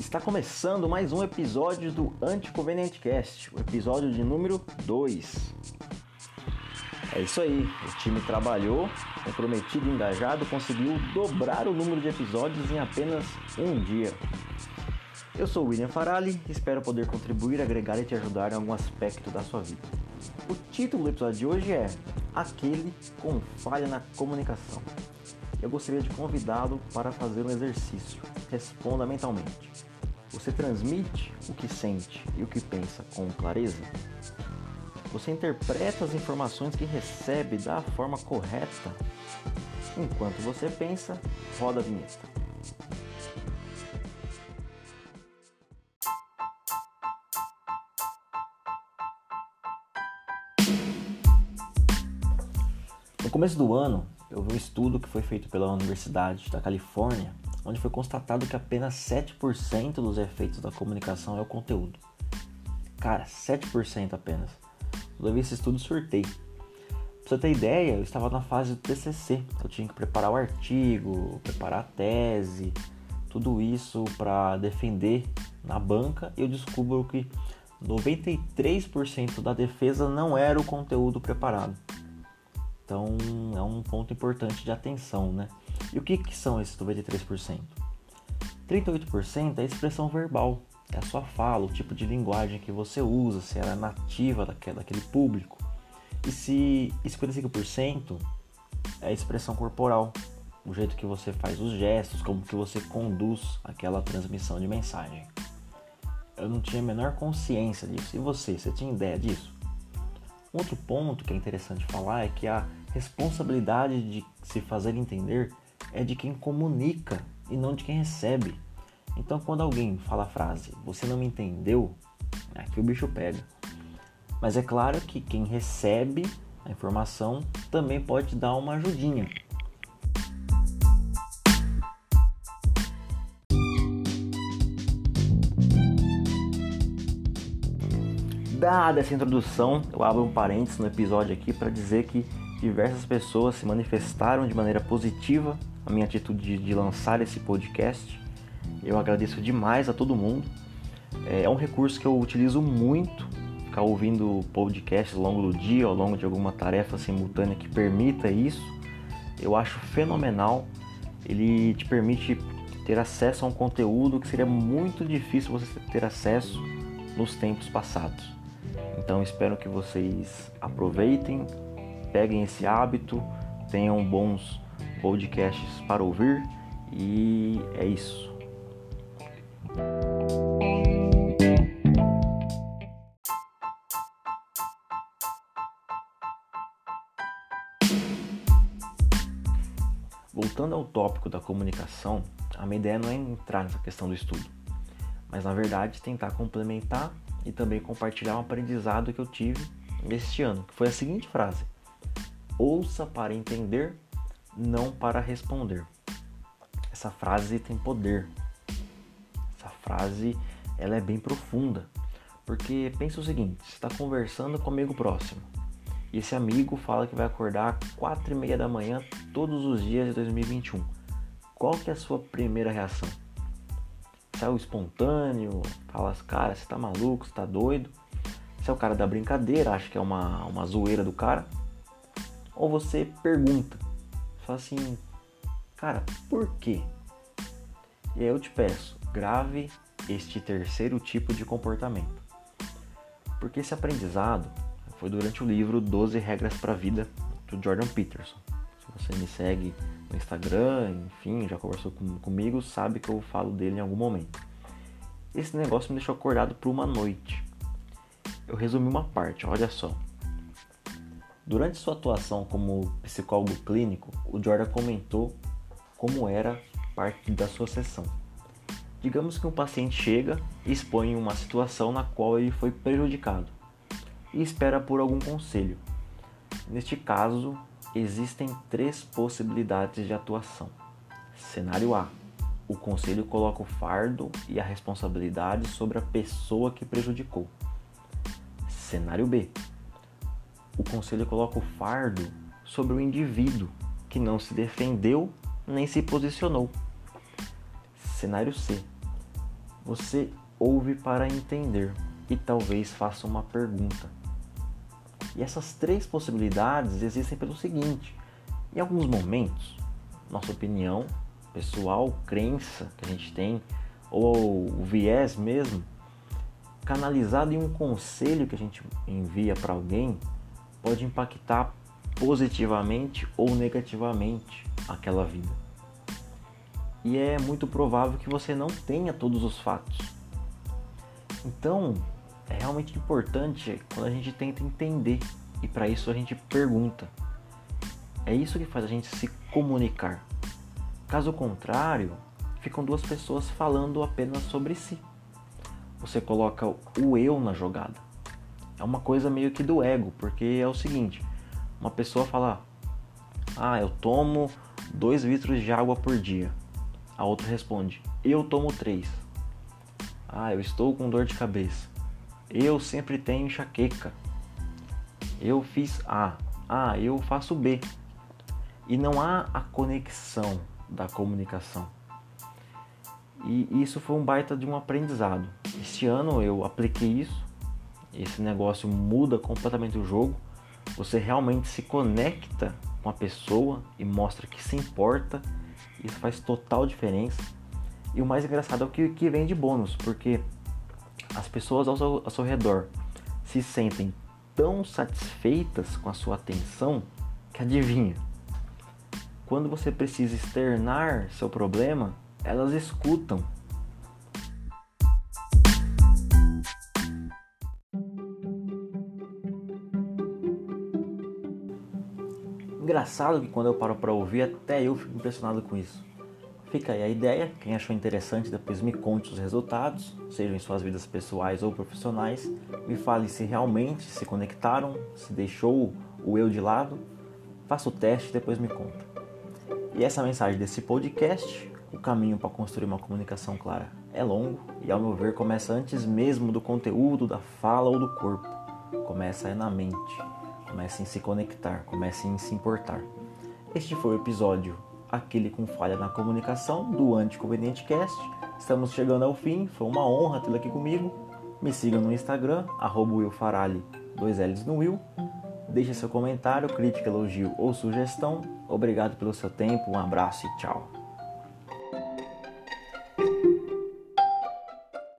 Está começando mais um episódio do Anticonvenient Cast, o episódio de número 2. É isso aí, o time trabalhou, comprometido e engajado, conseguiu dobrar o número de episódios em apenas um dia. Eu sou William Farali e espero poder contribuir, agregar e te ajudar em algum aspecto da sua vida. O título do episódio de hoje é Aquele com falha na comunicação. Eu gostaria de convidá-lo para fazer um exercício. Responda mentalmente. Você transmite o que sente e o que pensa com clareza? Você interpreta as informações que recebe da forma correta? Enquanto você pensa, roda a vinheta. No começo do ano, eu vi um estudo que foi feito pela Universidade da Califórnia, onde foi constatado que apenas 7% dos efeitos da comunicação é o conteúdo. Cara, 7% apenas. Eu vi esse estudo, surtei. Pra você ter ideia, eu estava na fase do TCC. Eu tinha que preparar o artigo, preparar a tese, tudo isso para defender na banca. E eu descubro que 93% da defesa não era o conteúdo preparado. Então é um ponto importante de atenção, né? E o que, que são esses 93%? 38% é a expressão verbal, é a sua fala, o tipo de linguagem que você usa, se ela é nativa daquele, público. E se e 55% é a expressão corporal, o jeito que você faz os gestos, como que você conduz aquela transmissão de mensagem. Eu não tinha a menor consciência disso. E você, você tinha ideia disso? Outro ponto que é interessante falar é que a responsabilidade de se fazer entender é de quem comunica e não de quem recebe. Então, quando alguém fala a frase "você não me entendeu", aqui o bicho pega. Mas é claro que quem recebe a informação também pode dar uma ajudinha. Dada essa introdução, eu abro um parênteses no episódio aqui para dizer que diversas pessoas se manifestaram de maneira positiva a minha atitude de, lançar esse podcast. Eu agradeço demais a todo mundo. É, é um recurso que eu utilizo muito, ficar ouvindo podcasts ao longo do dia, ao longo de alguma tarefa simultânea que permita isso. Eu acho fenomenal. Ele te permite ter acesso a um conteúdo que seria muito difícil você ter acesso nos tempos passados. Então espero que vocês aproveitem, peguem esse hábito, tenham bons podcasts para ouvir e é isso. Voltando ao tópico da comunicação, a minha ideia não é entrar nessa questão do estudo, mas na verdade tentar complementar e também compartilhar um aprendizado que eu tive este ano, que foi a seguinte frase: ouça para entender, não para responder. Essa frase tem poder. Essa frase ela é bem profunda, porque pensa o seguinte: você está conversando com um amigo próximo e esse amigo fala que vai acordar às quatro e meia da manhã todos os dias de 2021. Qual que é a sua primeira reação? Se é o espontâneo, fala, cara, você tá maluco, você tá doido? Se é o cara da brincadeira, acha que é uma, uma zoeira do cara, ou você pergunta, fala assim, cara, por quê? E aí eu te peço, grave este terceiro tipo de comportamento. Porque esse aprendizado foi durante o livro 12 Regras para a Vida do Jordan Peterson. Se você me segue no Instagram, enfim, já conversou com, comigo, sabe que eu falo dele em algum momento. Esse negócio me deixou acordado por uma noite. Eu resumi uma parte, olha só. Durante sua atuação como psicólogo clínico, o Jordan comentou como era parte da sua sessão. Digamos que um paciente chega e expõe uma situação na qual ele foi prejudicado e espera por algum conselho. Neste caso, existem três possibilidades de atuação. Cenário A: o conselho coloca o fardo e a responsabilidade sobre a pessoa que prejudicou. Cenário B: o conselho coloca o fardo sobre o indivíduo que não se defendeu nem se posicionou. Cenário C. Você ouve para entender e talvez faça uma pergunta. E essas três possibilidades existem pelo seguinte: em alguns momentos, nossa opinião pessoal, crença que a gente tem, ou o viés mesmo, canalizado em um conselho que a gente envia para alguém, pode impactar positivamente ou negativamente aquela vida. E é muito provável que você não tenha todos os fatos. Então, é realmente importante quando a gente tenta entender e para isso a gente pergunta. É isso que faz a gente se comunicar. Caso contrário, ficam duas pessoas falando apenas sobre si. Você coloca o eu na jogada. É uma coisa meio que do ego, porque é o seguinte: uma pessoa fala, ah, eu tomo 2 litros de água por dia. A outra responde, eu tomo 3. Ah, eu estou com dor de cabeça. Eu sempre tenho enxaqueca. Eu fiz A. Ah, eu faço B. E não há a conexão da comunicação. E isso foi um baita de um aprendizado. Este ano eu apliquei isso. Esse negócio muda completamente o jogo. Você realmente se conecta com a pessoa e mostra que se importa. Isso faz total diferença. E o mais engraçado é o que, que vem de bônus, porque as pessoas ao seu, ao seu redor se sentem tão satisfeitas com a sua atenção que adivinha, quando você precisa externar seu problema, elas escutam. Engraçado que quando eu paro para ouvir, até eu fico impressionado com isso. Fica aí a ideia, quem achou interessante depois me conte os resultados, sejam em suas vidas pessoais ou profissionais. Me fale se realmente se conectaram, se deixou o eu de lado. Faça o teste e depois me conta. E essa mensagem desse podcast, o caminho para construir uma comunicação clara é longo e, ao meu ver, começa antes mesmo do conteúdo, da fala ou do corpo. Começa na mente, começa em se conectar, começa em se importar. Este foi o episódio Aquele com Falha na Comunicação do Anticonveniente Cast. Estamos chegando ao fim, foi uma honra tê-lo aqui comigo. Me siga no Instagram, arroba willfarali, dois L's no Will. Deixe seu comentário, crítica, elogio ou sugestão. Obrigado pelo seu tempo, um abraço e tchau.